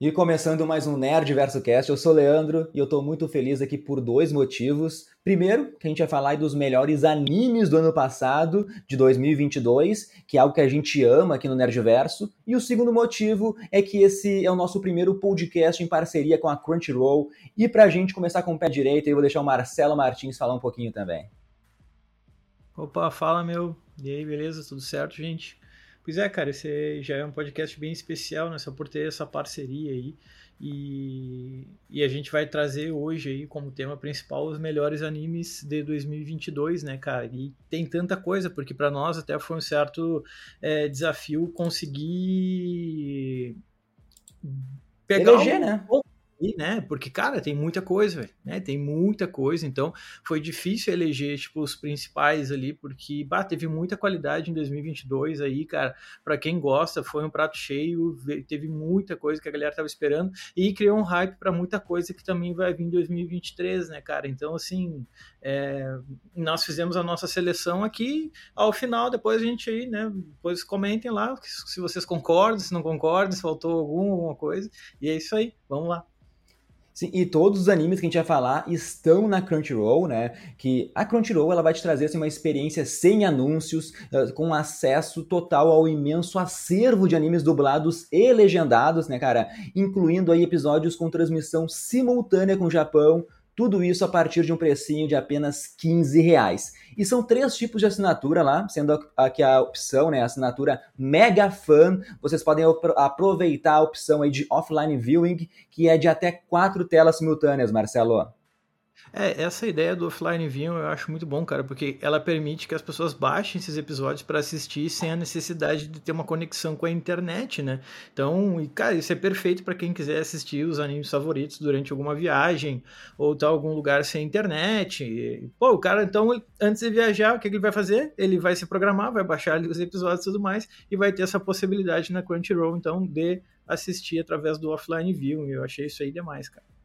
E começando mais um Nerd Verso Cast, eu sou Leandro e eu tô muito feliz aqui por dois motivos. Primeiro, que a gente vai falar dos melhores animes do ano passado, de 2022, que é algo que a gente ama aqui no Nerdverso. E o segundo motivo é que esse é o nosso primeiro podcast em parceria com a Crunchyroll. E pra gente começar com o pé direito, eu vou deixar o Marcelo Martins falar um pouquinho também. Opa, fala meu. E aí, beleza? Tudo certo, gente? Pois é, cara, esse já é um podcast bem especial, né? Só por ter essa parceria aí. E, e a gente vai trazer hoje aí como tema principal os melhores animes de 2022, né, cara? E tem tanta coisa, porque para nós até foi um certo é, desafio conseguir pegar Eleger, um, né? Né? Porque, cara, tem muita coisa, né? Tem muita coisa, então foi difícil eleger, tipo, os principais ali, porque, bah, teve muita qualidade em 2022 aí, cara. Para quem gosta, foi um prato cheio, teve muita coisa que a galera tava esperando e criou um hype para muita coisa que também vai vir em 2023, né, cara? Então, assim, é, nós fizemos a nossa seleção aqui, ao final, depois a gente aí, né? Depois comentem lá se vocês concordam, se não concordam, se faltou algum, alguma coisa, e é isso aí, vamos lá. Sim, e todos os animes que a gente vai falar estão na Crunchyroll, né? Que a Crunchyroll ela vai te trazer assim, uma experiência sem anúncios, uh, com acesso total ao imenso acervo de animes dublados e legendados, né, cara? Incluindo aí episódios com transmissão simultânea com o Japão, tudo isso a partir de um precinho de apenas 15 reais. E são três tipos de assinatura lá, sendo aqui a opção, né, a assinatura Mega Fan. Vocês podem aproveitar a opção aí de offline viewing, que é de até quatro telas simultâneas, Marcelo. É, essa ideia do offline view eu acho muito bom, cara, porque ela permite que as pessoas baixem esses episódios para assistir sem a necessidade de ter uma conexão com a internet, né? Então, e, cara, isso é perfeito para quem quiser assistir os animes favoritos durante alguma viagem ou tá algum lugar sem internet. E, pô, o cara, então, antes de viajar, o que, que ele vai fazer? Ele vai se programar, vai baixar os episódios e tudo mais e vai ter essa possibilidade na Crunchyroll, então, de assistir através do offline view. Eu achei isso aí demais, cara.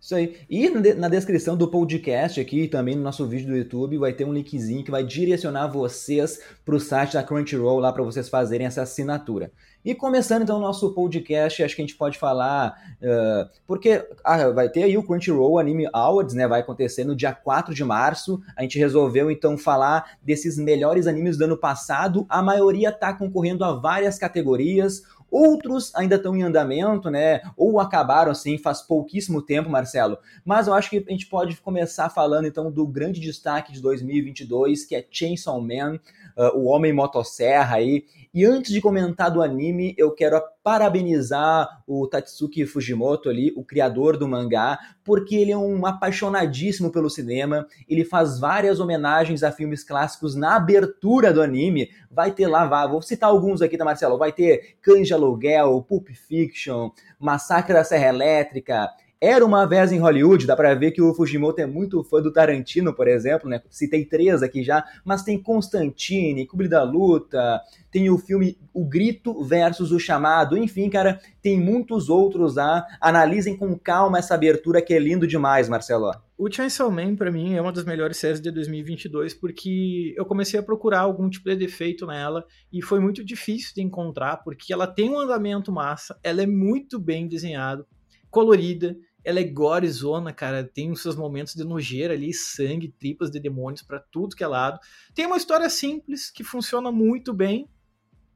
Isso aí. E na descrição do podcast aqui, também no nosso vídeo do YouTube, vai ter um linkzinho que vai direcionar vocês para o site da Crunchyroll lá para vocês fazerem essa assinatura. E começando então o nosso podcast, acho que a gente pode falar, uh, porque ah, vai ter aí o Crunchyroll Anime Awards, né? Vai acontecer no dia 4 de março. A gente resolveu então falar desses melhores animes do ano passado. A maioria tá concorrendo a várias categorias. Outros ainda estão em andamento, né? Ou acabaram assim faz pouquíssimo tempo, Marcelo. Mas eu acho que a gente pode começar falando então do grande destaque de 2022, que é Chainsaw Man, uh, o Homem Motosserra aí. E antes de comentar do anime, eu quero parabenizar o Tatsuki Fujimoto ali, o criador do mangá, porque ele é um apaixonadíssimo pelo cinema. Ele faz várias homenagens a filmes clássicos na abertura do anime. Vai ter lá, vou citar alguns aqui, tá, Marcelo? Vai ter Canja Aluguel, Pulp Fiction, Massacre da Serra Elétrica, era uma vez em Hollywood, dá pra ver que o Fujimoto é muito fã do Tarantino, por exemplo, né? Citei três aqui já, mas tem Constantine, Clube da Luta, tem o filme O Grito versus o Chamado, enfim, cara, tem muitos outros lá. Analisem com calma essa abertura que é lindo demais, Marcelo. O Chainsaw Man, pra mim, é uma das melhores séries de 2022 porque eu comecei a procurar algum tipo de defeito nela e foi muito difícil de encontrar porque ela tem um andamento massa, ela é muito bem desenhada, colorida, ela é gorezona, cara. Tem os seus momentos de nojeira ali, sangue, tripas de demônios para tudo que é lado. Tem uma história simples que funciona muito bem,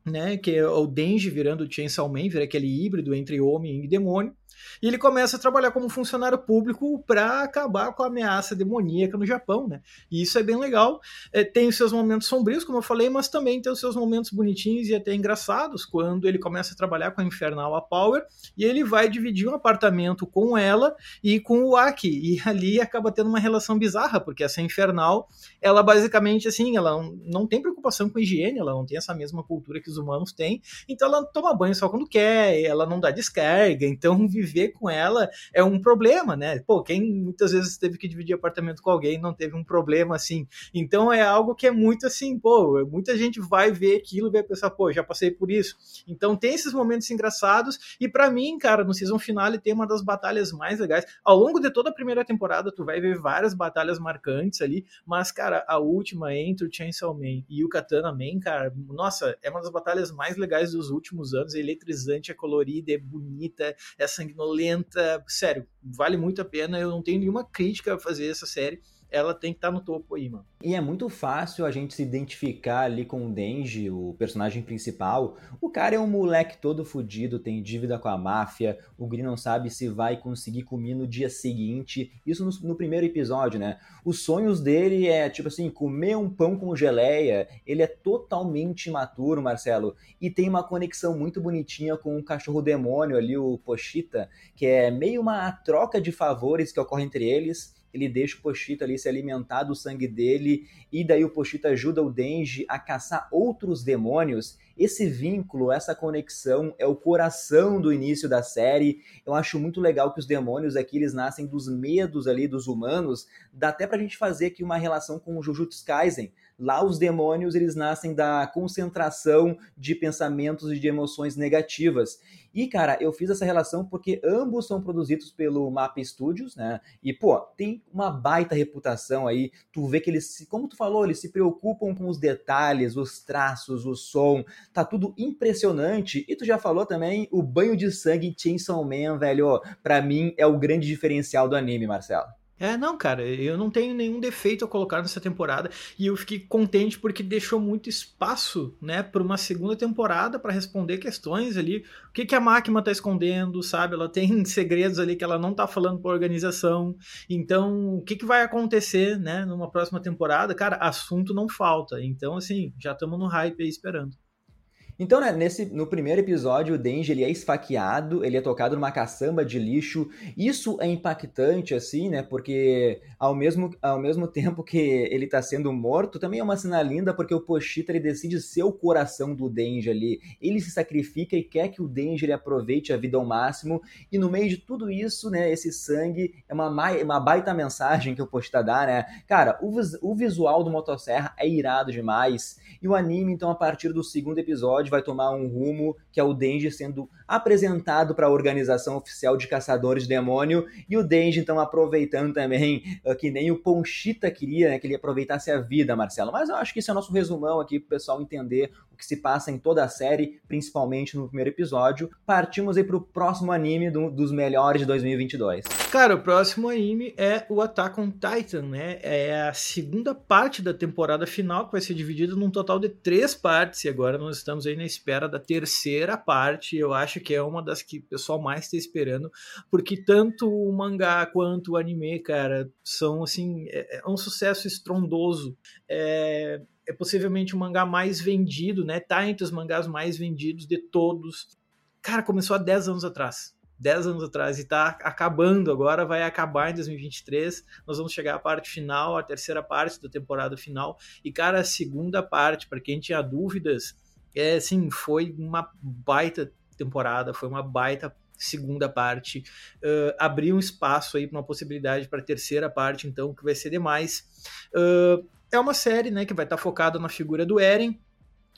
né? Que é o Denji virando o Chainsaw Man, vira aquele híbrido entre homem e demônio. E ele começa a trabalhar como funcionário público para acabar com a ameaça demoníaca no Japão, né? E isso é bem legal. É, tem os seus momentos sombrios, como eu falei, mas também tem os seus momentos bonitinhos e até engraçados, quando ele começa a trabalhar com a Infernal a Power e ele vai dividir um apartamento com ela e com o Aki. E ali acaba tendo uma relação bizarra, porque essa Infernal, ela basicamente, assim, ela não tem preocupação com higiene, ela não tem essa mesma cultura que os humanos têm, então ela toma banho só quando quer, ela não dá descarga, então viver com ela é um problema, né? Pô, quem muitas vezes teve que dividir apartamento com alguém não teve um problema assim. Então é algo que é muito assim, pô, muita gente vai ver aquilo e vai pensar, pô, já passei por isso. Então tem esses momentos engraçados e para mim, cara, no season finale tem uma das batalhas mais legais. Ao longo de toda a primeira temporada tu vai ver várias batalhas marcantes ali, mas cara, a última entre o Chainsaw Man e o Katana Man, cara, nossa, é uma das batalhas mais legais dos últimos anos, é eletrizante, é colorida, é bonita, é sanguinolenta, sério, vale muito a pena, eu não tenho nenhuma crítica a fazer essa série ela tem que estar tá no topo aí, mano. E é muito fácil a gente se identificar ali com o Denji, o personagem principal. O cara é um moleque todo fudido, tem dívida com a máfia, o Green não sabe se vai conseguir comer no dia seguinte. Isso no, no primeiro episódio, né? Os sonhos dele é, tipo assim, comer um pão com geleia. Ele é totalmente imaturo, Marcelo. E tem uma conexão muito bonitinha com o cachorro demônio ali, o Pochita, que é meio uma troca de favores que ocorre entre eles ele deixa o Pochita ali se alimentar do sangue dele, e daí o Pochita ajuda o Denji a caçar outros demônios. Esse vínculo, essa conexão é o coração do início da série. Eu acho muito legal que os demônios aqui eles nascem dos medos ali dos humanos. Dá até pra gente fazer aqui uma relação com o Jujutsu Kaisen. Lá os demônios eles nascem da concentração de pensamentos e de emoções negativas. E, cara, eu fiz essa relação porque ambos são produzidos pelo Map Studios, né? E, pô, tem uma baita reputação aí. Tu vê que eles, como tu falou, eles se preocupam com os detalhes, os traços, o som. Tá tudo impressionante. E tu já falou também o banho de sangue Chainsaw Man, velho. Pra mim é o grande diferencial do anime, Marcelo. É, não, cara, eu não tenho nenhum defeito a colocar nessa temporada e eu fiquei contente porque deixou muito espaço, né, para uma segunda temporada para responder questões ali. O que, que a máquina tá escondendo, sabe? Ela tem segredos ali que ela não tá falando para organização. Então, o que, que vai acontecer, né, numa próxima temporada? Cara, assunto não falta. Então, assim, já estamos no hype aí esperando. Então, né, nesse, no primeiro episódio, o Denji ele é esfaqueado, ele é tocado numa caçamba de lixo. Isso é impactante, assim, né? Porque ao mesmo, ao mesmo tempo que ele tá sendo morto, também é uma cena linda, porque o Pochita ele decide ser o coração do Denji ali. Ele se sacrifica e quer que o Denji ele aproveite a vida ao máximo. E no meio de tudo isso, né, esse sangue é uma, uma baita mensagem que o Pochita dá, né? Cara, o, o visual do Motosserra é irado demais. E o anime, então, a partir do segundo episódio, episódio vai tomar um rumo que é o Denji sendo apresentado para a organização oficial de caçadores de demônio e o Denji então aproveitando também uh, que nem o Ponchita queria, né, que ele aproveitasse a vida, Marcelo. Mas eu acho que isso é nosso resumão aqui para o pessoal entender o que se passa em toda a série, principalmente no primeiro episódio. Partimos aí para o próximo anime do, dos melhores de 2022. Cara, o próximo anime é o Attack on Titan, né? É a segunda parte da temporada final que vai ser dividida num total de três partes e agora nós estamos aí na espera da terceira parte. Eu acho que é uma das que o pessoal mais está esperando, porque tanto o mangá quanto o anime, cara, são assim, é, é um sucesso estrondoso. É, é possivelmente o mangá mais vendido, né? Tá entre os mangás mais vendidos de todos. Cara, começou há 10 anos atrás. 10 anos atrás e tá acabando agora, vai acabar em 2023. Nós vamos chegar à parte final, a terceira parte da temporada final. E, cara, a segunda parte, para quem tinha dúvidas, é assim, foi uma baita temporada, foi uma baita segunda parte. Uh, abriu um espaço aí para uma possibilidade para terceira parte, então, que vai ser demais. Uh, é uma série né, que vai estar tá focada na figura do Eren.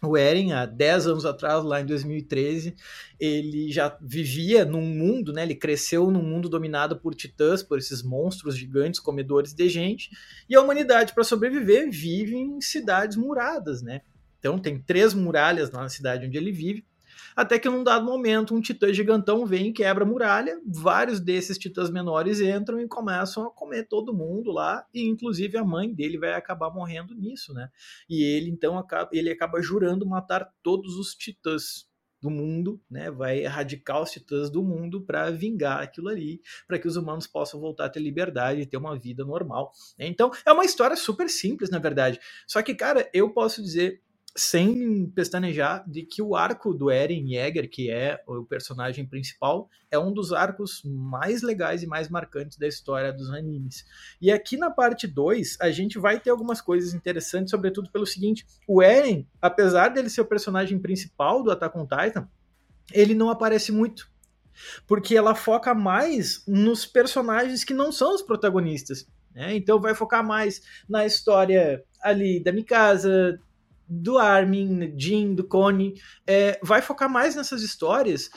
O Eren, há 10 anos atrás, lá em 2013, ele já vivia num mundo, né? Ele cresceu num mundo dominado por titãs, por esses monstros gigantes comedores de gente, e a humanidade, para sobreviver, vive em cidades muradas, né? Então tem três muralhas na cidade onde ele vive, até que num dado momento um titã gigantão vem e quebra a muralha, vários desses titãs menores entram e começam a comer todo mundo lá, e inclusive a mãe dele vai acabar morrendo nisso, né? E ele então acaba, ele acaba jurando matar todos os titãs do mundo, né? Vai erradicar os titãs do mundo para vingar aquilo ali, para que os humanos possam voltar a ter liberdade e ter uma vida normal. Né? Então, é uma história super simples, na verdade. Só que, cara, eu posso dizer sem pestanejar, de que o arco do Eren Yeager, que é o personagem principal, é um dos arcos mais legais e mais marcantes da história dos animes. E aqui na parte 2, a gente vai ter algumas coisas interessantes, sobretudo pelo seguinte: o Eren, apesar dele ser o personagem principal do Attack on Titan, ele não aparece muito. porque ela foca mais nos personagens que não são os protagonistas. Né? Então vai focar mais na história ali da Mikasa, do Armin, Jin, do Connie, é, vai focar mais nessas histórias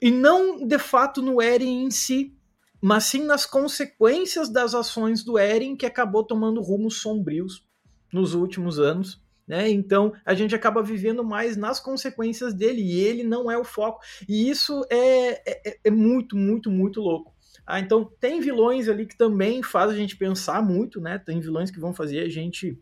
e não de fato no Eren em si, mas sim nas consequências das ações do Eren que acabou tomando rumos sombrios nos últimos anos. Né? Então a gente acaba vivendo mais nas consequências dele e ele não é o foco. E isso é, é, é muito, muito, muito louco. Ah, então tem vilões ali que também faz a gente pensar muito, né? Tem vilões que vão fazer a gente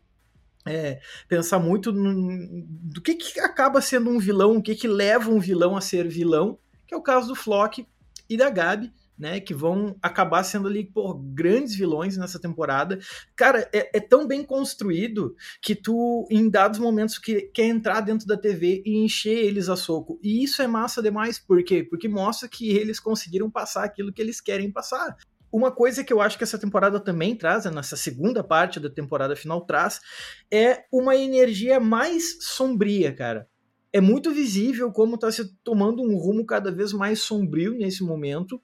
é, pensar muito no, do que, que acaba sendo um vilão, o que, que leva um vilão a ser vilão, que é o caso do Flock e da Gabi, né, que vão acabar sendo ali por grandes vilões nessa temporada. Cara, é, é, tão bem construído que tu, em dados momentos, que, quer entrar dentro da TV e encher eles a soco. E isso é massa demais, por quê? Porque mostra que eles conseguiram passar aquilo que eles querem passar. Uma coisa que eu acho que essa temporada também traz, nessa segunda parte da temporada final traz, é uma energia mais sombria, cara. É muito visível como está se tomando um rumo cada vez mais sombrio nesse momento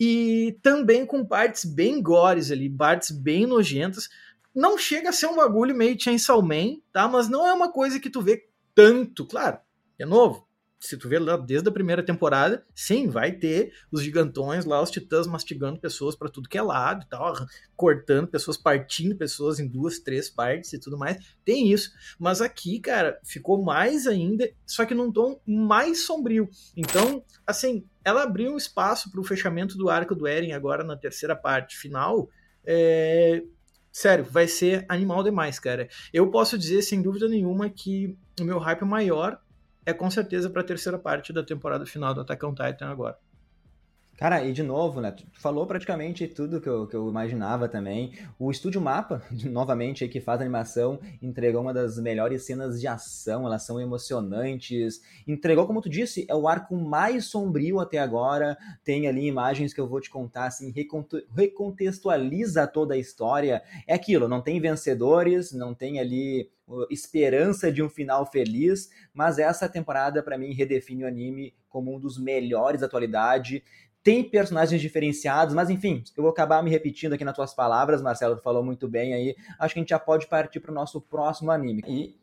e também com partes bem gores ali, partes bem nojentas. Não chega a ser um bagulho meio Chainsaw Man, tá? Mas não é uma coisa que tu vê tanto, claro. É novo, se tu vê lá desde a primeira temporada, sim, vai ter os gigantões lá, os titãs mastigando pessoas para tudo que é lado e tal, cortando pessoas, partindo pessoas em duas, três partes e tudo mais. Tem isso. Mas aqui, cara, ficou mais ainda, só que num tom mais sombrio. Então, assim, ela abriu um espaço para o fechamento do arco do Eren agora na terceira parte final. É... Sério, vai ser animal demais, cara. Eu posso dizer, sem dúvida nenhuma, que o meu hype maior é com certeza para a terceira parte da temporada final do Attack on Titan agora. Cara, e de novo, né? Tu falou praticamente tudo que eu, que eu imaginava também. O Estúdio Mapa, novamente, aí, que faz animação, entregou uma das melhores cenas de ação, elas são emocionantes. Entregou, como tu disse, é o arco mais sombrio até agora. Tem ali imagens que eu vou te contar, assim, recontextualiza toda a história. É aquilo, não tem vencedores, não tem ali esperança de um final feliz, mas essa temporada para mim redefine o anime como um dos melhores da atualidade. Tem personagens diferenciados, mas enfim, eu vou acabar me repetindo aqui nas tuas palavras, Marcelo, falou muito bem aí. Acho que a gente já pode partir para o nosso próximo anime. E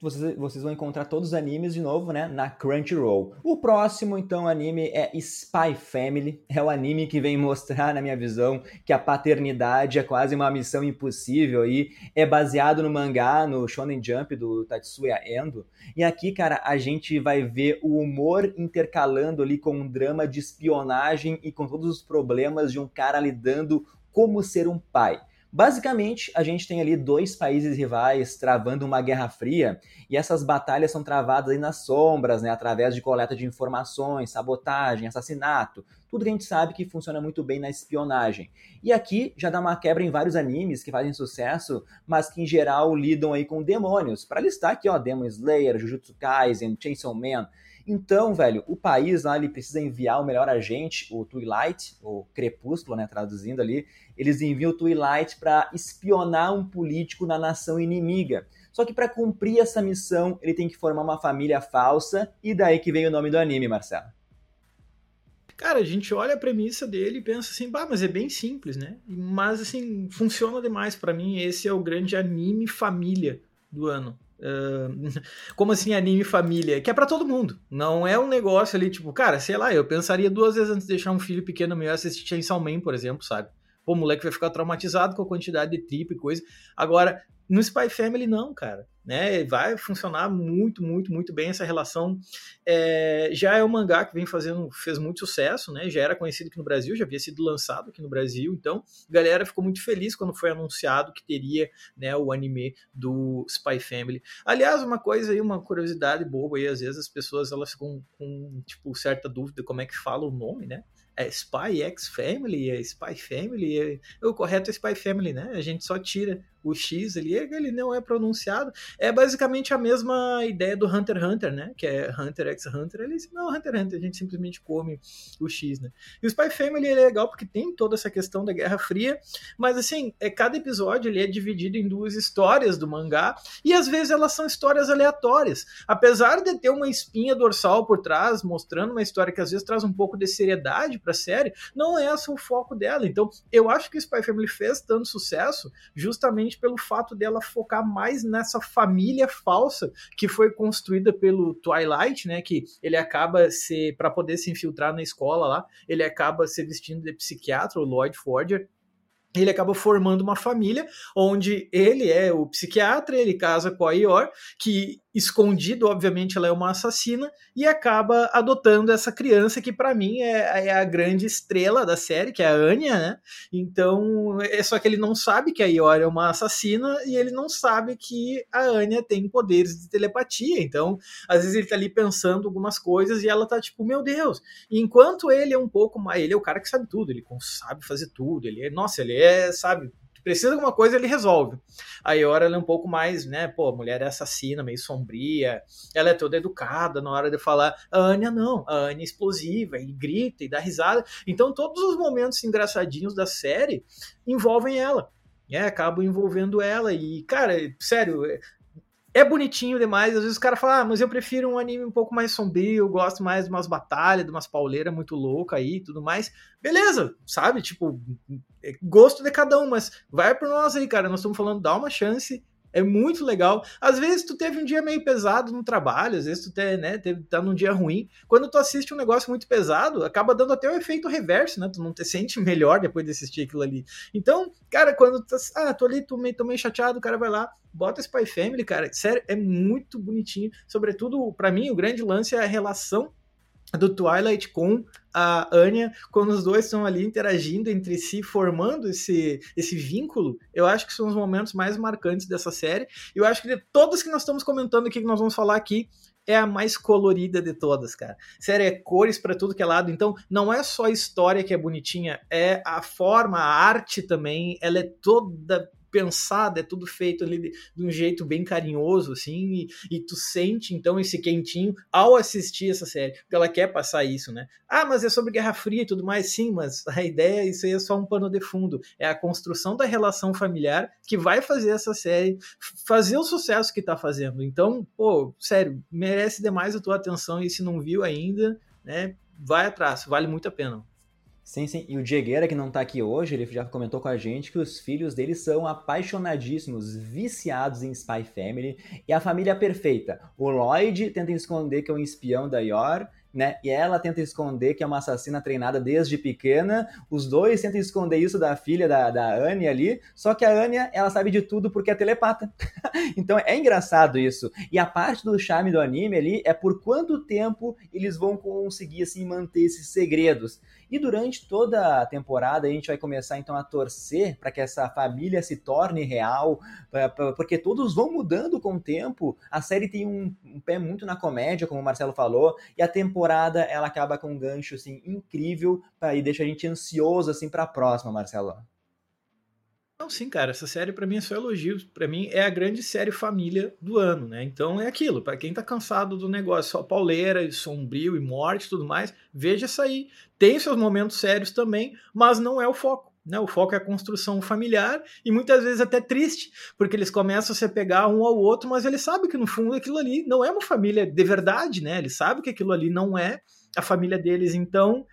vocês, vocês vão encontrar todos os animes de novo, né, na Crunchyroll. O próximo, então, anime é Spy Family. É o anime que vem mostrar, na minha visão, que a paternidade é quase uma missão impossível e é baseado no mangá, no Shonen Jump do Tatsuya Endo. E aqui, cara, a gente vai ver o humor intercalando ali com um drama de espionagem e com todos os problemas de um cara lidando como ser um pai. Basicamente, a gente tem ali dois países rivais travando uma guerra fria, e essas batalhas são travadas aí nas sombras, né, através de coleta de informações, sabotagem, assassinato, tudo que a gente sabe que funciona muito bem na espionagem. E aqui já dá uma quebra em vários animes que fazem sucesso, mas que em geral lidam aí com demônios. Para listar aqui, ó, Demon Slayer, Jujutsu Kaisen, Chainsaw Man, então, velho, o país lá ele precisa enviar o melhor agente, o Twilight, o Crepúsculo, né, traduzindo ali, eles enviam o Twilight para espionar um político na nação inimiga. Só que para cumprir essa missão, ele tem que formar uma família falsa, e daí que vem o nome do anime, Marcelo. Cara, a gente olha a premissa dele e pensa assim, bah, mas é bem simples, né? Mas assim, funciona demais para mim. Esse é o grande anime família do ano. Uh, como assim anime família? Que é para todo mundo. Não é um negócio ali, tipo, cara, sei lá, eu pensaria duas vezes antes de deixar um filho pequeno meu assistir Chainsaw Man, por exemplo, sabe? Pô, o moleque vai ficar traumatizado com a quantidade de trip e coisa. Agora, no Spy Family, não, cara. Né? Vai funcionar muito, muito, muito bem essa relação. É, já é um mangá que vem fazendo, fez muito sucesso, né? Já era conhecido aqui no Brasil, já havia sido lançado aqui no Brasil. Então, a galera ficou muito feliz quando foi anunciado que teria né, o anime do Spy Family. Aliás, uma coisa aí, uma curiosidade boba aí, às vezes as pessoas elas ficam com tipo certa dúvida como é que fala o nome, né? é Spy X Family, é Spy Family, é... o correto é Spy Family, né? A gente só tira o X ali, ele não é pronunciado. É basicamente a mesma ideia do Hunter x Hunter, né? Que é Hunter x Hunter. Ele diz, não, Hunter x Hunter, a gente simplesmente come o X, né? E o Spy Family é legal porque tem toda essa questão da Guerra Fria, mas assim, é, cada episódio ele é dividido em duas histórias do mangá, e às vezes elas são histórias aleatórias. Apesar de ter uma espinha dorsal por trás, mostrando uma história que às vezes traz um pouco de seriedade para a série, não é esse o foco dela. Então, eu acho que o Spy Family fez tanto sucesso justamente pelo fato dela focar mais nessa família falsa que foi construída pelo Twilight, né, que ele acaba se para poder se infiltrar na escola lá, ele acaba se vestindo de psiquiatra, o Lloyd Forger, ele acaba formando uma família onde ele é o psiquiatra, ele casa com a Ior, que escondido, obviamente, ela é uma assassina, e acaba adotando essa criança que, para mim, é, é, a grande estrela da série, que é a Anya, né? Então, é só que ele não sabe que a Ior é uma assassina e ele não sabe que a Anya tem poderes de telepatia. Então, às vezes ele tá ali pensando algumas coisas e ela tá tipo, meu Deus. E enquanto ele é um pouco mais, ele é o cara que sabe tudo, ele sabe fazer tudo, ele é, nossa, ele é, sabe, precisa de alguma coisa, ele resolve. A Iora é um pouco mais, né? Pô, a mulher é assassina, meio sombria, ela é toda educada na hora de falar. A Anya não, a Anya é explosiva e grita e dá risada. Então, todos os momentos engraçadinhos da série envolvem ela. É, acabam envolvendo ela. E, cara, sério, é bonitinho demais. Às vezes o cara fala, ah, mas eu prefiro um anime um pouco mais sombrio, gosto mais de umas batalhas, de umas pauleiras muito loucas aí e tudo mais. Beleza, sabe? Tipo, é gosto de cada um, mas vai por nós aí, cara. Nós estamos falando, dá uma chance é muito legal. Às vezes tu teve um dia meio pesado no trabalho, às vezes tu te, né, teve, tá num dia ruim. Quando tu assiste um negócio muito pesado, acaba dando até o um efeito reverso, né? Tu não te sente melhor depois de assistir aquilo ali. Então, cara, quando tu ah, tô ali, tô meio, tô meio chateado, o cara vai lá, bota Spy Family, cara. Sério, é muito bonitinho. Sobretudo, para mim, o grande lance é a relação do Twilight com a Anya, quando os dois estão ali interagindo entre si, formando esse, esse vínculo, eu acho que são os momentos mais marcantes dessa série. Eu acho que de todas que nós estamos comentando aqui, que nós vamos falar aqui, é a mais colorida de todas, cara. Série é cores para tudo que é lado. Então, não é só a história que é bonitinha, é a forma, a arte também, ela é toda pensado, é tudo feito ali de, de um jeito bem carinhoso, assim, e, e, tu sente então esse quentinho ao assistir essa série, porque ela quer passar isso, né? Ah, mas é sobre Guerra Fria e tudo mais, sim, mas a ideia, isso aí é só um pano de fundo, é a construção da relação familiar que vai fazer essa série fazer o sucesso que tá fazendo. Então, pô, sério, merece demais a tua atenção e se não viu ainda, né, vai atrás, vale muito a pena. Sim, sim. E o Diegueira, que não tá aqui hoje, ele já comentou com a gente que os filhos dele são apaixonadíssimos, viciados em Spy Family. E a família perfeita. O Lloyd tenta esconder que é um espião da Yor, né? E ela tenta esconder que é uma assassina treinada desde pequena. Os dois tentam esconder isso da filha da, da Anne ali. Só que a Anya, ela sabe de tudo porque é telepata. então é engraçado isso. E a parte do charme do anime ali é por quanto tempo eles vão conseguir assim manter esses segredos. E durante toda a temporada a gente vai começar então a torcer para que essa família se torne real, porque todos vão mudando com o tempo. A série tem um, um pé muito na comédia, como o Marcelo falou, e a temporada ela acaba com um gancho assim incrível e deixa a gente ansioso assim para a próxima, Marcelo. Não, sim, cara, essa série para mim é só elogios. Para mim é a grande série família do ano, né? Então é aquilo, para quem tá cansado do negócio só pauleira e sombrio e morte e tudo mais, veja essa aí. Tem seus momentos sérios também, mas não é o foco. Né, o foco é a construção familiar e muitas vezes até triste, porque eles começam a se pegar um ao outro, mas eles sabem que no fundo aquilo ali não é uma família de verdade, né? Eles sabem que aquilo ali não é a família deles, então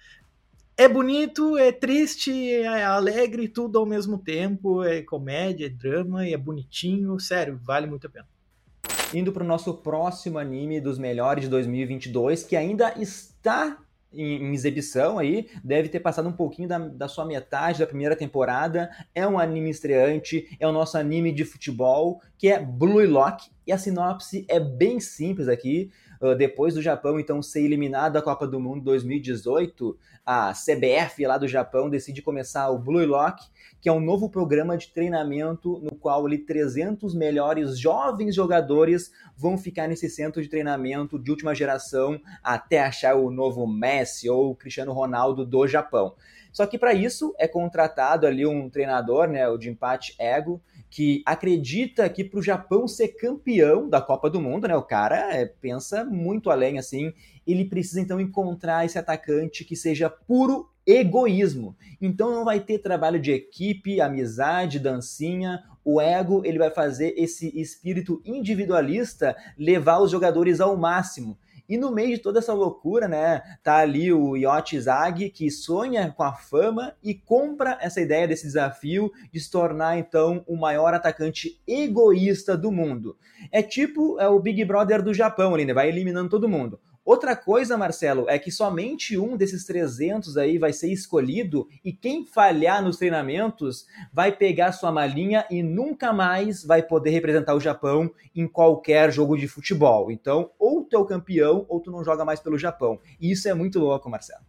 é bonito, é triste, é alegre, tudo ao mesmo tempo. É comédia, é drama é bonitinho. Sério, vale muito a pena. Indo para o nosso próximo anime dos melhores de 2022, que ainda está em, em, exibição aí, deve ter passado um pouquinho da, da sua metade da primeira temporada. É um anime estreante, é o nosso anime de futebol, que é Blue Lock. E a sinopse é bem simples aqui. Uh, depois do Japão, então, ser eliminado da Copa do Mundo 2018, a CBF lá do Japão decide começar o Blue Lock, que é um novo programa de treinamento no qual ali 300 melhores jovens jogadores vão ficar nesse centro de treinamento de última geração até achar o novo Messi ou Cristiano Ronaldo do Japão. Só que para isso é contratado ali um treinador, né, o de empate Ego, que acredita que para o Japão ser campeão da Copa do Mundo, né? O cara é, pensa muito além assim. Ele precisa então encontrar esse atacante que seja puro egoísmo. Então não vai ter trabalho de equipe, amizade, dancinha. O ego ele vai fazer esse espírito individualista levar os jogadores ao máximo. E no meio de toda essa loucura, né, tá ali o Yacht Zag, que sonha com a fama e compra essa ideia desse desafio de se tornar, então, o maior atacante egoísta do mundo. É tipo é o Big Brother do Japão ali, né, vai eliminando todo mundo. Outra coisa, Marcelo, é que somente um desses 300 aí vai ser escolhido e quem falhar nos treinamentos vai pegar sua malinha e nunca mais vai poder representar o Japão em qualquer jogo de futebol. Então, ou tu é o campeão ou tu não joga mais pelo Japão. E isso é muito louco, Marcelo.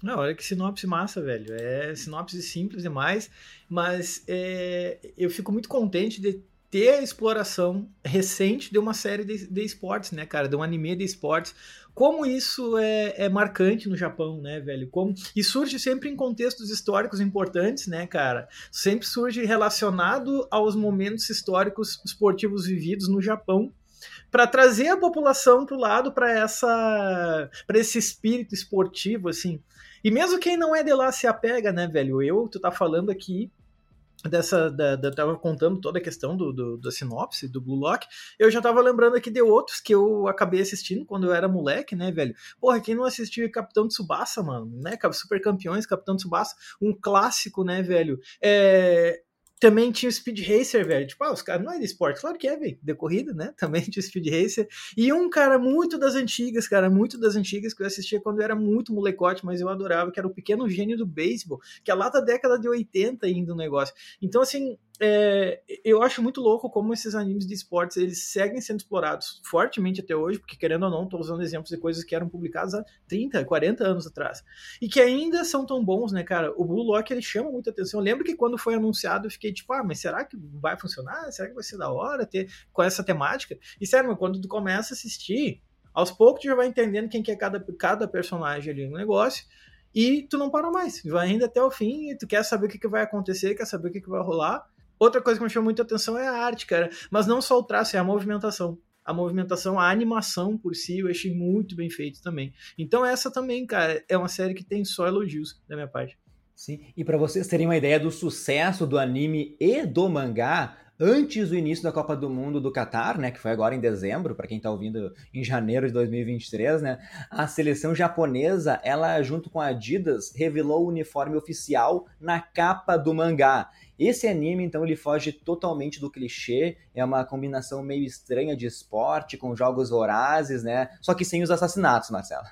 Não, olha que sinopse massa, velho. É sinopse simples demais, mas é, eu fico muito contente de ter a exploração recente de uma série de, de esportes, né, cara? De um anime de esportes. Como isso é, é, marcante no Japão, né, velho? Como... E surge sempre em contextos históricos importantes, né, cara? Sempre surge relacionado aos momentos históricos esportivos vividos no Japão para trazer a população pro lado para essa para esse espírito esportivo assim. E mesmo quem não é de lá se apega, né, velho? Eu, tu tá falando aqui, dessa da, da, tava contando toda a questão do, do, da sinopse do Blue Lock, eu já tava lembrando aqui de outros que eu acabei assistindo quando eu era moleque, né, velho? Porra, quem não assistiu Capitão Tsubasa, mano, né? Super Campeões, Capitão Tsubasa, um clássico, né, velho? É, também tinha o Speed Racer, velho. Tipo, ah, os caras não é de esporte. Claro que é, velho. De corrida, né? Também tinha o Speed Racer. E um cara muito das antigas, cara, muito das antigas, que eu assistia quando eu era muito molecote, mas eu adorava, que era o Pequeno Gênio do Beisebol, que é lá da década de 80 ainda o negócio. Então, assim, é, eu acho muito louco como esses animes de esportes eles seguem sendo explorados fortemente até hoje, porque querendo ou não, estou usando exemplos de coisas que eram publicadas há 30, 40 anos atrás e que ainda são tão bons, né, cara? O Blue Lock ele chama muita atenção. Eu lembro que quando foi anunciado eu fiquei tipo, ah, mas será que vai funcionar? Será que vai ser da hora ter com essa temática? E sério, quando tu começa a assistir, aos poucos tu já vai entendendo quem que é cada, cada personagem ali no negócio e tu não para mais, vai ainda até o fim e tu quer saber o que, que vai acontecer, quer saber o que, que vai rolar Outra coisa que me chamou muita atenção é a arte, cara. Mas não só o traço, é a movimentação. A movimentação, a animação por si, eu achei muito bem feito também. Então, essa também, cara, é uma série que tem só elogios da minha parte. Sim, e para vocês terem uma ideia do sucesso do anime e do mangá, antes do início da Copa do Mundo do Catar, né, que foi agora em dezembro, para quem está ouvindo em janeiro de 2023, né, a seleção japonesa, ela junto com a Adidas, revelou o uniforme oficial na capa do mangá. Esse anime, então, ele foge totalmente do clichê, é uma combinação meio estranha de esporte com jogos vorazes, né? Só que sem os assassinatos, Marcelo.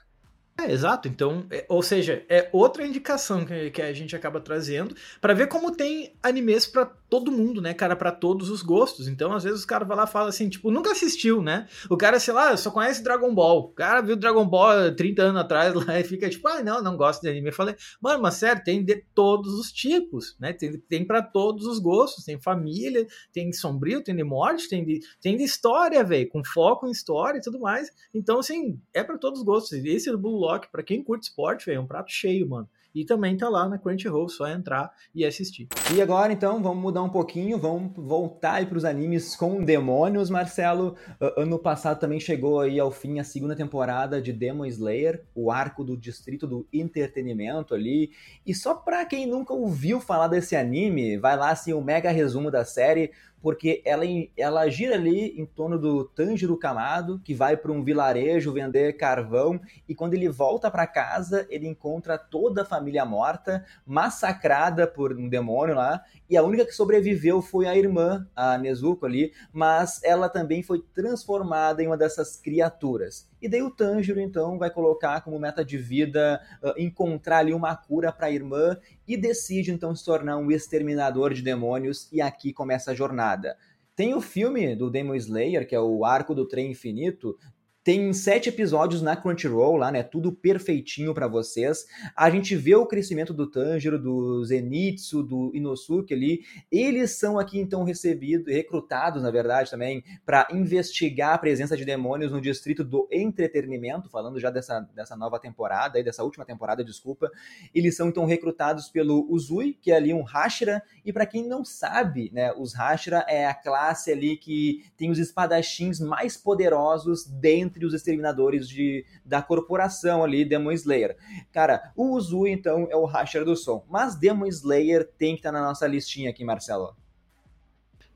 É, exato. Então, é, ou seja, é outra indicação que, que a gente acaba trazendo para ver como tem animes para todo mundo, né, cara, para todos os gostos. Então, às vezes os caras vai lá e fala assim, tipo, nunca assistiu, né? O cara, sei lá, só conhece Dragon Ball. O cara viu Dragon Ball 30 anos atrás lá e fica tipo, ah, não, não gosto de anime. Eu falei, mano, mas sério, tem de todos os tipos, né? Tem, tem para todos os gostos. Tem família, tem de sombrio, tem de morte, tem de, tem de história, velho, com foco em história e tudo mais. Então, assim, é para todos os gostos. Esse do Blue Lock, para quem curte esporte, é um prato cheio, mano. E também tá lá na Crunchyroll, só entrar e assistir. E agora então, vamos mudar um pouquinho, vamos voltar para os animes com demônios, Marcelo. Ano passado também chegou aí ao fim a segunda temporada de Demon Slayer, o arco do distrito do entretenimento ali. E só para quem nunca ouviu falar desse anime, vai lá assim o um mega resumo da série porque ela, ela gira ali em torno do Tanjiro Kamado, que vai para um vilarejo vender carvão, e quando ele volta para casa, ele encontra toda a família morta, massacrada por um demônio lá, e a única que sobreviveu foi a irmã, a Nezuko ali, mas ela também foi transformada em uma dessas criaturas. E daí o Tanjiro, então, vai colocar como meta de vida uh, encontrar ali uma cura para a irmã e decide, então, se tornar um exterminador de demônios, e aqui começa a jornada. Tem o filme do Demon Slayer, que é o Arco do Trem Infinito, Tem sete episódios na Crunchyroll lá, né? Tudo perfeitinho para vocês. A gente vê o crescimento do Tanjiro, do Zenitsu, do Inosuke ali. Eles são aqui então recebidos, recrutados, na verdade, também, para investigar a presença de demônios no distrito do entretenimento, falando já dessa, dessa nova temporada, dessa última temporada, desculpa. Eles são então recrutados pelo Uzui, que é ali um Hashira, e para quem não sabe, né, os Hashira é a classe ali que tem os espadachins mais poderosos dentro entre os exterminadores de, da corporação ali, Demon Slayer. Cara, o Uzui, então, é o Rasher do som. Mas Demon Slayer tem que estar tá na nossa listinha aqui, Marcelo.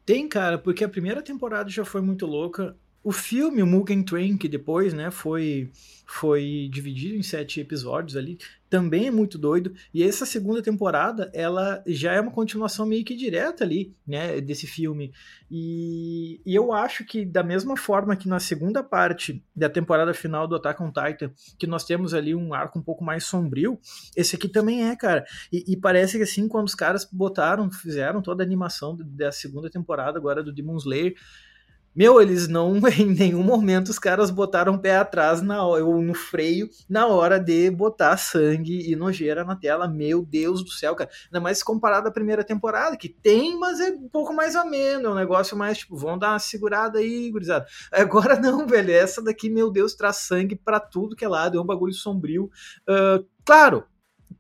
Tem, cara, porque a primeira temporada já foi muito louca. O filme, o Mugen Train, que depois, né, foi, foi dividido em sete episódios ali, também é muito doido. E essa segunda temporada, ela já é uma continuação meio que direta ali, né, desse filme. E, e eu acho que da mesma forma que na segunda parte da temporada final do Attack on Titan, que nós temos ali um arco um pouco mais sombrio, esse aqui também é, cara. E, e parece que assim, quando os caras botaram, fizeram toda a animação da segunda temporada agora do Demon Slayer, meu, eles não, em nenhum momento os caras botaram o pé atrás na, ou no freio na hora de botar sangue e nojeira na tela. Meu Deus do céu, cara. Ainda mais comparado à primeira temporada, que tem, mas é um pouco mais ameno. É um negócio mais tipo, vão dar uma segurada aí, gurizada. Agora não, velho. Essa daqui, meu Deus, traz sangue para tudo que é lado. É um bagulho sombrio. Uh, claro,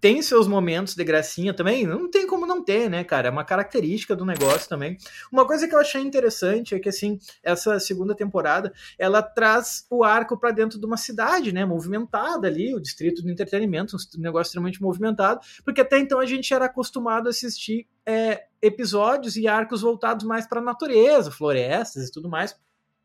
tem seus momentos de gracinha também, não tem como não ter, né, cara? É uma característica do negócio também. Uma coisa que eu achei interessante é que, assim, essa segunda temporada, ela traz o arco para dentro de uma cidade, né, movimentada ali, o distrito do entretenimento, um negócio extremamente movimentado, porque até então a gente era acostumado a assistir é, episódios e arcos voltados mais para a natureza, florestas e tudo mais.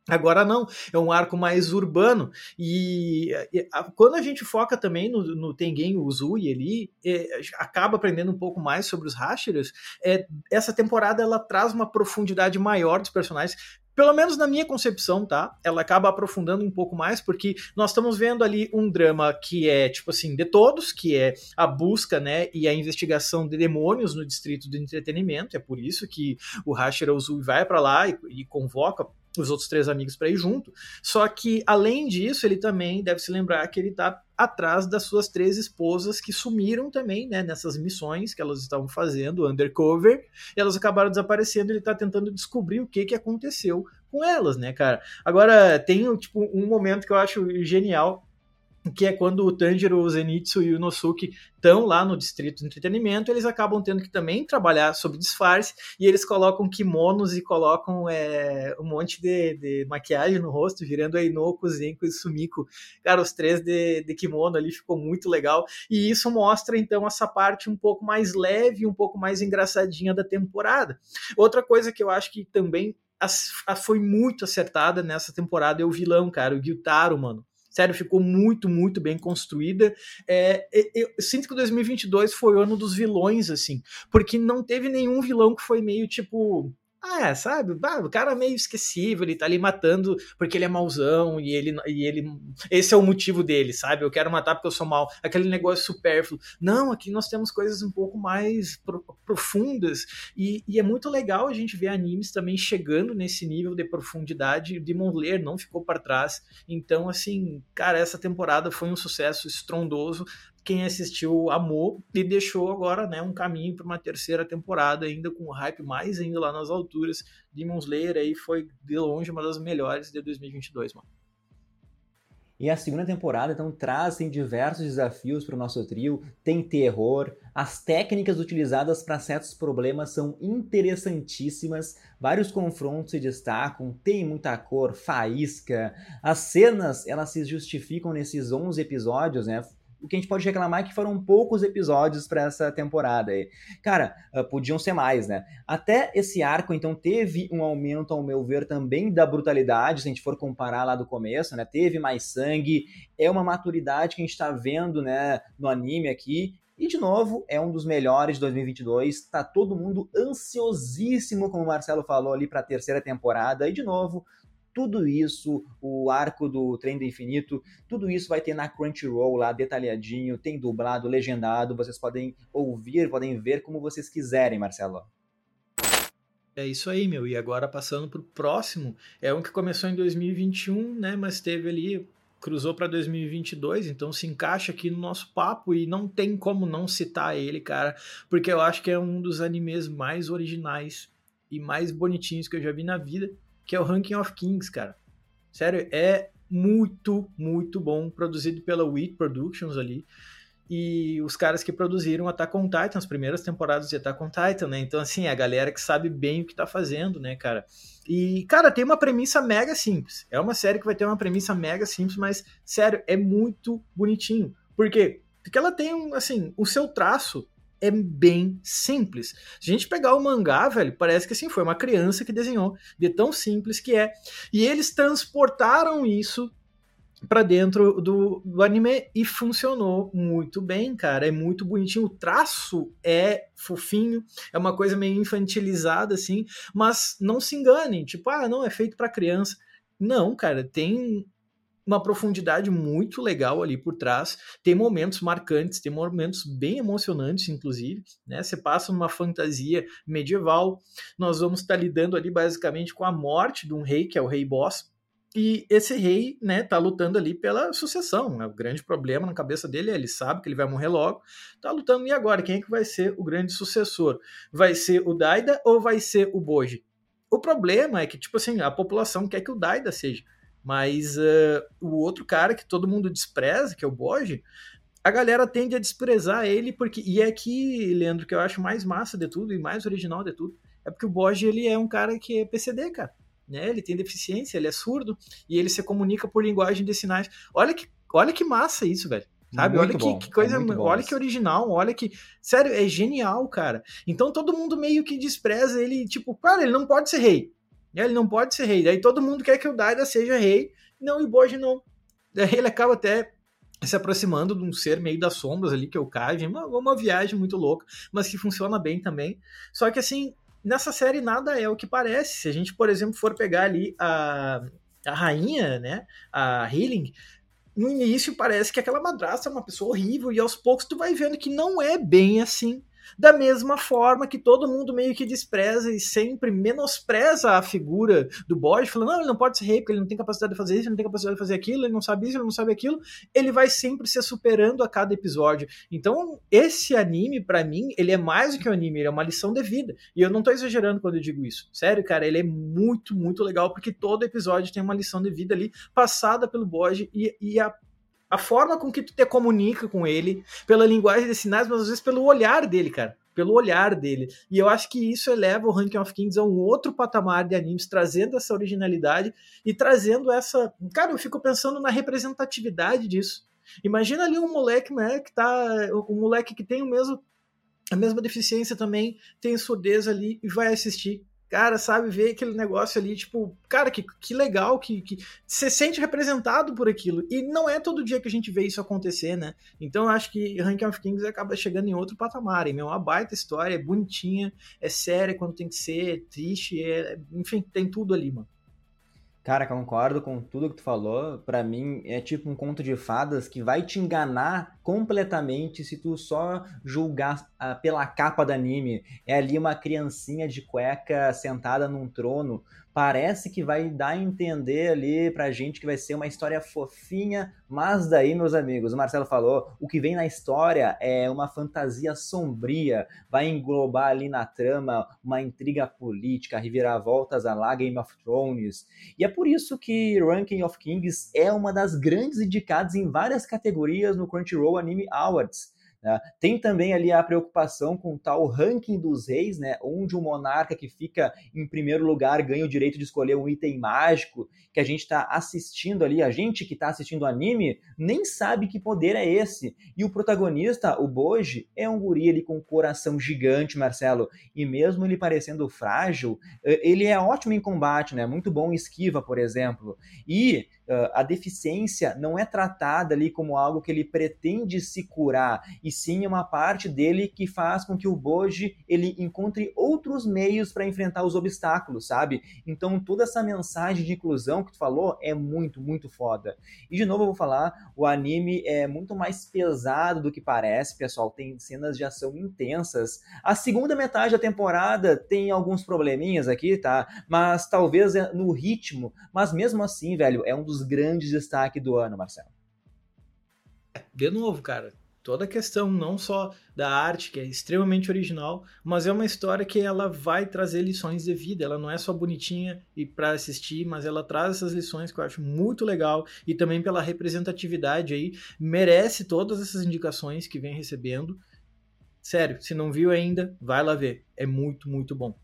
Agora não, é um arco mais urbano. E, e a, quando a gente foca também no, no Tengen Uzui ali, é, acaba aprendendo um pouco mais sobre os Hashiras, é, essa temporada ela traz uma profundidade maior dos personagens, pelo menos na minha concepção, tá? Ela acaba aprofundando um pouco mais, porque nós estamos vendo ali um drama que é, tipo assim, de todos, que é a busca, né, e a investigação de demônios no distrito do entretenimento. É por isso que o Hashira Uzui vai para lá e, e convoca os outros três amigos para ir junto. Só que, além disso, ele também deve se lembrar que ele está atrás das suas três esposas que sumiram também, né, nessas missões que elas estavam fazendo, undercover, e elas acabaram desaparecendo, ele está tentando descobrir o que que aconteceu com elas, né, cara? Agora, tem, tipo, um momento que eu acho genial, que é quando o Tanjiro, o Zenitsu e o Nosuke estão lá no distrito de entretenimento, eles acabam tendo que também trabalhar sob disfarce, e eles colocam kimonos e colocam é, um monte de, de, maquiagem no rosto, virando a Inoko, Zenko e Sumiko. Cara, os três de, de kimono ali ficou muito legal, e isso mostra então essa parte um pouco mais leve, um pouco mais engraçadinha da temporada. Outra coisa que eu acho que também foi muito acertada nessa temporada é o vilão, cara, o Gyutaro, mano sério, ficou muito, muito bem construída. É, eu, sinto que 2022 foi o ano dos vilões, assim, porque não teve nenhum vilão que foi meio tipo ah, é, sabe? o cara é meio esquecível, ele tá ali matando porque ele é mauzão e ele, e ele. Esse é o motivo dele, sabe? Eu quero matar porque eu sou mal. Aquele negócio supérfluo. Não, aqui nós temos coisas um pouco mais pro, profundas e, e, é muito legal a gente ver animes também chegando nesse nível de profundidade. Demon Slayer não ficou para trás. Então, assim, cara, essa temporada foi um sucesso estrondoso quem assistiu amou e deixou agora né, um caminho para uma terceira temporada, ainda com o hype mais ainda lá nas alturas. Demon Slayer aí foi de longe uma das melhores de 2022, mano. E a segunda temporada, então, traz diversos desafios para o nosso trio. Tem terror, as técnicas utilizadas para certos problemas são interessantíssimas, vários confrontos se destacam, tem muita cor, faísca. As cenas, elas se justificam nesses 11 episódios, né? O que a gente pode reclamar é que foram poucos episódios para essa temporada. aí. cara, uh, podiam ser mais, né? Até esse arco, então, teve um aumento, ao meu ver, também da brutalidade, se a gente for comparar lá do começo, né? Teve mais sangue, é uma maturidade que a gente está vendo, né, no anime aqui. E, de novo, é um dos melhores de 2022. Tá todo mundo ansiosíssimo, como o Marcelo falou ali, para a terceira temporada. E, de novo, tudo isso, o arco do Trem do Infinito, tudo isso vai ter na Crunchyroll lá detalhadinho, tem dublado, legendado, vocês podem ouvir, podem ver como vocês quiserem, Marcelo. É isso aí, meu. E agora passando pro próximo, é um que começou em 2021, né, mas teve ali cruzou para 2022, então se encaixa aqui no nosso papo e não tem como não citar ele, cara, porque eu acho que é um dos animes mais originais e mais bonitinhos que eu já vi na vida, que é o Ranking of Kings, cara. Sério, é muito, muito bom, produzido pela Wheat Productions ali e os caras que produziram Attack on Titan, as primeiras temporadas de Attack on Titan, né? Então, assim, a galera que sabe bem o que tá fazendo, né, cara? E, cara, tem uma premissa mega simples. É uma série que vai ter uma premissa mega simples, mas, sério, é muito bonitinho. Por quê? Porque ela tem, assim, o seu traço é bem simples. Se a gente pegar o mangá, velho, parece que assim foi uma criança que desenhou, de tão simples que é. E eles transportaram isso para dentro do, do anime e funcionou muito bem, cara. É muito bonitinho. O traço é fofinho, é uma coisa meio infantilizada, assim, mas não se enganem, tipo, ah, não, é feito para criança. Não, cara, tem uma profundidade muito legal ali por trás. Tem momentos marcantes, tem momentos bem emocionantes, inclusive. Né? Você passa numa fantasia medieval. Nós vamos estar lidando ali basicamente com a morte de um rei, que é o rei boss. E esse rei, né, tá lutando ali pela sucessão. Né? O grande problema na cabeça dele é ele sabe que ele vai morrer logo. Tá lutando e agora quem é que vai ser o grande sucessor? Vai ser o Daida ou vai ser o Boji? O problema é que tipo assim, a população quer que o Daida seja, mas uh, o outro cara que todo mundo despreza, que é o Boji, a galera tende a desprezar ele porque e é aqui, Leandro, que eu acho mais massa de tudo e mais original de tudo, é porque o Boji ele é um cara que é PCD, cara né? Ele tem deficiência, ele é surdo e ele se comunica por linguagem de sinais. Olha que, olha que massa isso, velho. Sabe? olha que, que, coisa, é olha que original, olha que. Sério, é genial, cara. Então todo mundo meio que despreza ele, tipo, cara, ele não pode ser rei. Ele não pode ser rei. Daí todo mundo quer que o Daida seja rei. Não, e Boji não. Daí ele acaba até se aproximando de um ser meio das sombras ali, que é o Kaiji. Uma, uma viagem muito louca, mas que funciona bem também. Só que assim, nessa série nada é o que parece. Se a gente, por exemplo, for pegar ali a, a rainha, né, a Healing, no início parece que aquela madrasta é uma pessoa horrível e aos poucos tu vai vendo que não é bem assim. Da mesma forma que todo mundo meio que despreza e sempre menospreza a figura do bode, falando, não, ele não pode ser rei, porque ele não tem capacidade de fazer isso, ele não tem capacidade de fazer aquilo, ele não sabe isso, ele não sabe aquilo. Ele vai sempre se superando a cada episódio. Então, esse anime, para mim, ele é mais do que um anime, ele é uma lição de vida. E eu não tô exagerando quando eu digo isso. Sério, cara, ele é muito, muito legal, porque todo episódio tem uma lição de vida ali, passada pelo bode, e, e a a forma com que tu te comunica com ele, pela linguagem de sinais, mas às vezes pelo olhar dele, cara. Pelo olhar dele. E eu acho que isso eleva o Ranking of Kings a um outro patamar de animes, trazendo essa originalidade e trazendo essa. Cara, eu fico pensando na representatividade disso. Imagina ali um moleque, né, que tá. Um moleque que tem o mesmo. A mesma deficiência também, tem surdez ali e vai assistir cara, sabe, ver aquele negócio ali, tipo, cara, que, que legal, que, que você sente representado por aquilo. E não é todo dia que a gente vê isso acontecer, né? Então eu acho que Ranking of Kings acaba chegando em outro patamar. Meu, é uma baita história, é bonitinha, é séria quando tem que ser, é triste, é, enfim, tem tudo ali, mano. Cara, concordo com tudo que tu falou. Para mim é tipo um conto de fadas que vai te enganar completamente se tu só julgar ah, pela capa do anime. É ali uma criancinha de cueca sentada num trono parece que vai dar a entender ali pra gente que vai ser uma história fofinha, mas daí, meus amigos, o Marcelo falou, o que vem na história é uma fantasia sombria, vai englobar ali na trama uma intriga política, reviravoltas a lá Game of Thrones. E é por isso que Ranking of Kings é uma das grandes indicadas em várias categorias no Crunchyroll Anime Awards. Né? Tem também ali a preocupação com o tal ranking dos reis, né? onde o monarca que fica em primeiro lugar ganha o direito de escolher um item mágico que a gente está assistindo ali, a gente que está assistindo o anime, nem sabe que poder é esse. E o protagonista, o Boji, é um guri ali com um coração gigante, Marcelo, e mesmo ele parecendo frágil, eh, ele é ótimo em combate, né? Muito bom em esquiva, por exemplo. E uh, a deficiência não é tratada ali como algo que ele pretende se curar, e sim uma parte dele que faz com que o Boji ele encontre outros meios para enfrentar os obstáculos, sabe? Então toda essa mensagem de inclusão que tu falou é muito, muito foda. E de novo eu vou falar, o anime é muito mais pesado do que parece, pessoal, tem cenas de ação intensas. A segunda metade da temporada tem alguns probleminhas aqui, tá? Mas talvez é no ritmo, mas mesmo assim, velho, é um dos grandes destaques do ano, Marcelo. De novo, cara, toda a questão não só da arte, que é extremamente original, mas é uma história que ela vai trazer lições de vida. Ela não é só bonitinha e para assistir, mas ela traz essas lições que eu acho muito legal e também pela representatividade aí merece todas essas indicações que vem recebendo. Sério, se não viu ainda, vai lá ver. É muito, muito bom.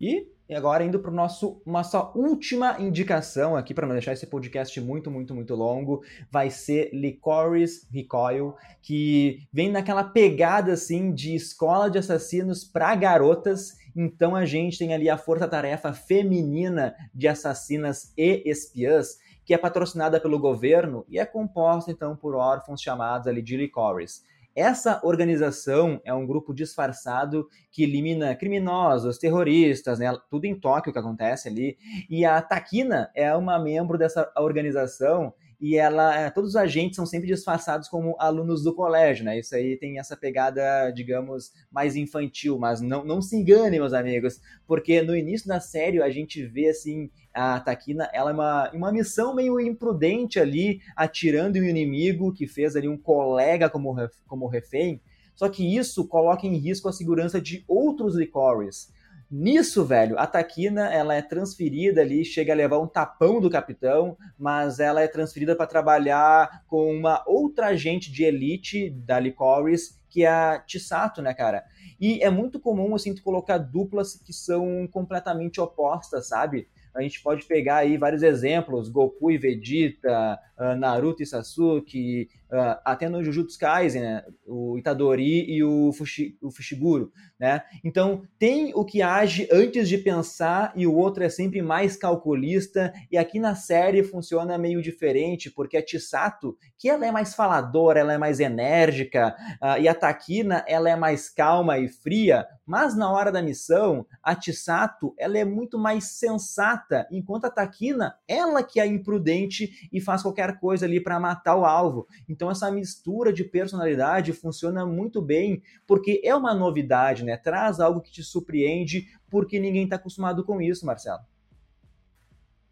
E e agora indo para nosso nossa última indicação aqui para não deixar esse podcast muito muito muito longo, vai ser Licorice Recoil, que vem naquela pegada assim de escola de assassinos para garotas. Então a gente tem ali a força-tarefa feminina de assassinas e espiãs, que é patrocinada pelo governo e é composta então por órfãos chamados ali de Licorice. Essa organização é um grupo disfarçado que elimina criminosos, terroristas, né? Tudo em Tóquio que acontece ali. E a Takina é uma membro dessa organização e ela, é, todos os agentes são sempre disfarçados como alunos do colégio, né? Isso aí tem essa pegada, digamos, mais infantil, mas não, não se enganem, meus amigos, porque no início da série a gente vê assim a Takina, ela é uma, uma missão meio imprudente ali, atirando em um inimigo que fez ali um colega como, como refém. Só que isso coloca em risco a segurança de outros licores. Nisso, velho, a Taquina ela é transferida ali, chega a levar um tapão do capitão, mas ela é transferida para trabalhar com uma outra agente de elite da Licorice, que é a Tisato, né, cara? E é muito comum, assim, tu colocar duplas que são completamente opostas, sabe? A gente pode pegar aí vários exemplos, Goku e Vegeta, ah, Naruto e Sasuke, uh, até no Jujutsu Kaisen, né? o Itadori e o, Fushi, o Fushiguro, né? Então, tem o que age antes de pensar e o outro é sempre mais calculista, e aqui na série funciona meio diferente, porque a Chisato, que ela é mais faladora, ela é mais enérgica, uh, e a Takina, ela é mais calma e fria, mas na hora da missão, a Chisato, ela é muito mais sensata, enquanto a Takina, ela que é imprudente e faz qualquer coisa ali para matar o alvo. Então essa mistura de personalidade funciona muito bem, porque é uma novidade, né? Traz algo que te surpreende, porque ninguém está acostumado com isso, Marcelo.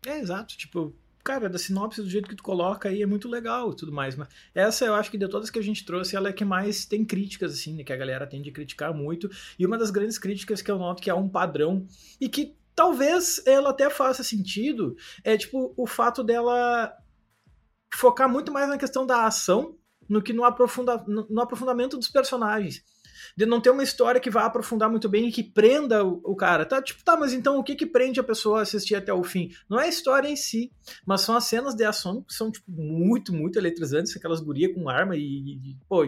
É, exato. Tipo, cara, da sinopse do jeito que tu coloca aí é muito legal e tudo mais, mas essa eu acho que de todas que a gente trouxe, ela é que mais tem críticas, assim, né, que a galera tende a criticar muito, e uma das grandes críticas que eu noto que é um padrão, e que talvez ela até faça sentido, é tipo o fato dela focar muito mais na questão da ação no que no, aprofunda, no, no aprofundamento dos personagens. De não ter uma história que vá aprofundar muito bem e que prenda o, o, cara. Tá, tipo, tá, mas então o que que prende a pessoa a assistir até o fim? Não é a história em si, mas são as cenas de ação que são, tipo, muito, muito eletrizantes. Aquelas gurias com arma e, e pô,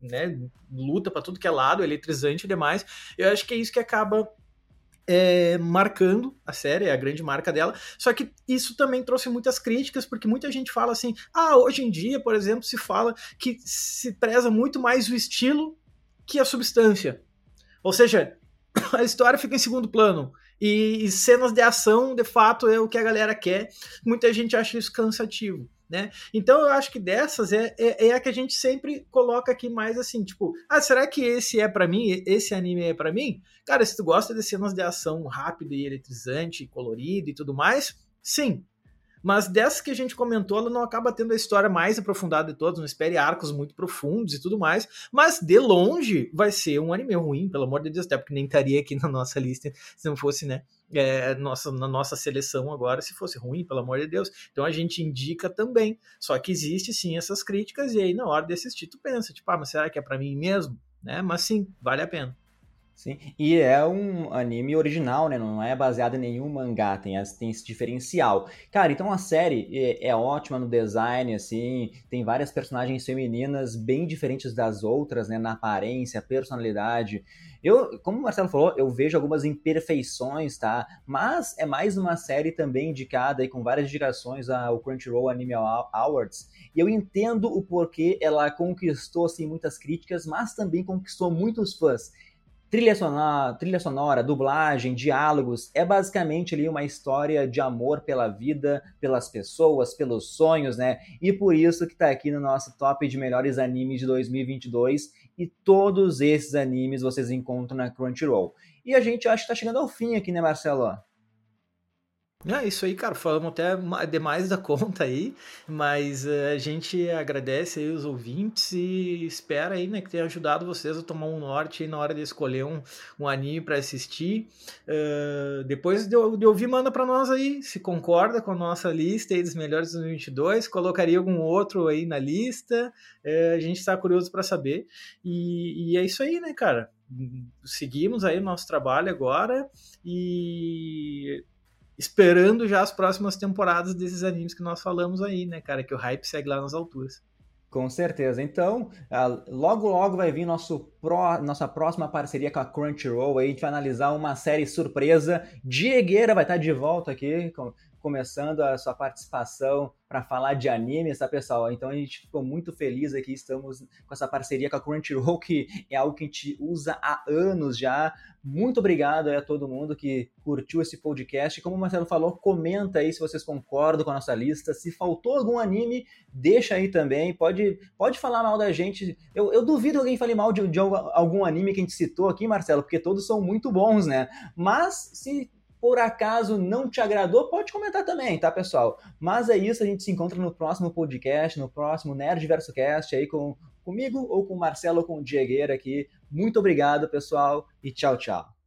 né, luta para tudo que é lado, eletrizante demais. Eu acho que é isso que acaba é, marcando a série, é a grande marca dela. Só que isso também trouxe muitas críticas, porque muita gente fala assim: ah, hoje em dia, por exemplo, se fala que se preza muito mais o estilo que a substância. Ou seja, a história fica em segundo plano. E, e cenas de ação, de fato, é o que a galera quer. Muita gente acha isso cansativo. Né? Então eu acho que dessas é, é, é, a que a gente sempre coloca aqui mais assim, tipo, ah, será que esse é para mim? Esse anime é para mim? Cara, se tu gosta de cenas de ação rápida e eletrizante, colorido e tudo mais, sim. Mas dessas que a gente comentou, ela não acaba tendo a história mais aprofundada de todas, não espere arcos muito profundos e tudo mais, mas de longe vai ser um anime ruim, pelo amor de Deus, até porque nem estaria aqui na nossa lista se não fosse, né, é, nossa, na nossa seleção agora se fosse ruim, pelo amor de Deus. Então a gente indica também. Só que existe sim essas críticas, e aí na hora de assistir, tu pensa, tipo, ah, mas será que é para mim mesmo? Né? Mas sim, vale a pena. Sim, e é um anime original, né? Não é baseado em nenhum mangá, tem, tem esse diferencial. Cara, então a série é, é, ótima no design, assim, tem várias personagens femininas bem diferentes das outras, né? Na aparência, personalidade. Eu, como o Marcelo falou, eu vejo algumas imperfeições, tá? Mas é mais uma série também indicada aí com várias indicações ao Crunchyroll Anime Awards. E eu entendo o porquê ela conquistou assim muitas críticas, mas também conquistou muitos fãs. Trilha sonora, trilha sonora, dublagem, diálogos, é basicamente ali uma história de amor pela vida, pelas pessoas, pelos sonhos, né? E por isso que tá aqui no nosso top de melhores animes de 2022 e todos esses animes vocês encontram na Crunchyroll. E a gente acha que tá chegando ao fim aqui, né, Marcelo? É isso aí, cara. Falamos até demais da conta aí, mas uh, a gente agradece aí os ouvintes e espera aí, né, que tenha ajudado vocês a tomar um norte na hora de escolher um, um anime para assistir. Uh, depois de, de, ouvir, manda para nós aí se concorda com a nossa lista aí dos melhores de 2022, colocaria algum outro aí na lista. Uh, a gente está curioso para saber. E, e é isso aí, né, cara? Seguimos aí o nosso trabalho agora e esperando já as próximas temporadas desses animes que nós falamos aí, né, cara? Que o hype segue lá nas alturas. Com certeza. Então, logo logo vai vir nosso nossa próxima parceria com a Crunchyroll. Aí a gente vai analisar uma série surpresa. Diegueira vai estar de volta aqui, começando a sua participação para falar de animes, tá, pessoal? Então a gente ficou muito feliz aqui, estamos com essa parceria com a Crunchyroll, que é algo que a gente usa há anos já. Muito obrigado a todo mundo que curtiu esse podcast. Como o Marcelo falou, comenta aí se vocês concordam com a nossa lista. Se faltou algum anime, deixa aí também. Pode, pode falar mal da gente. Eu, eu duvido que alguém fale mal de, de algum anime que a gente citou aqui, Marcelo, porque todos são muito bons, né? Mas se por acaso não te agradou, pode comentar também, tá, pessoal? Mas é isso, a gente se encontra no próximo podcast, no próximo Nerd Verso Cast aí com comigo ou com o Marcelo ou com o Diegueira aqui. Muito obrigado, pessoal, e tchau, tchau.